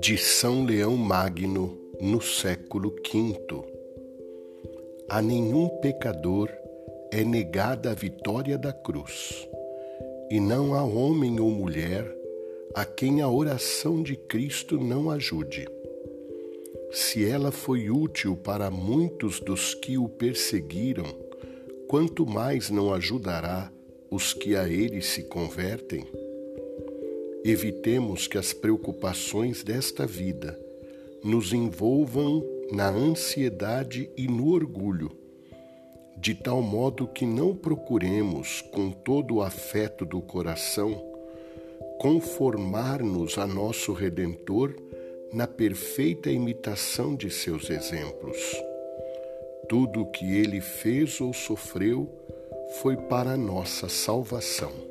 De São Leão Magno, no século V. A nenhum pecador é negada a vitória da cruz, e não há homem ou mulher a quem a oração de Cristo não ajude. Se ela foi útil para muitos dos que o perseguiram, quanto mais não ajudará os que a ele se convertem? Evitemos que as preocupações desta vida nos envolvam na ansiedade e no orgulho, de tal modo que não procuremos, com todo o afeto do coração, conformar-nos a nosso Redentor na perfeita imitação de seus exemplos. Tudo o que ele fez ou sofreu foi para a nossa salvação.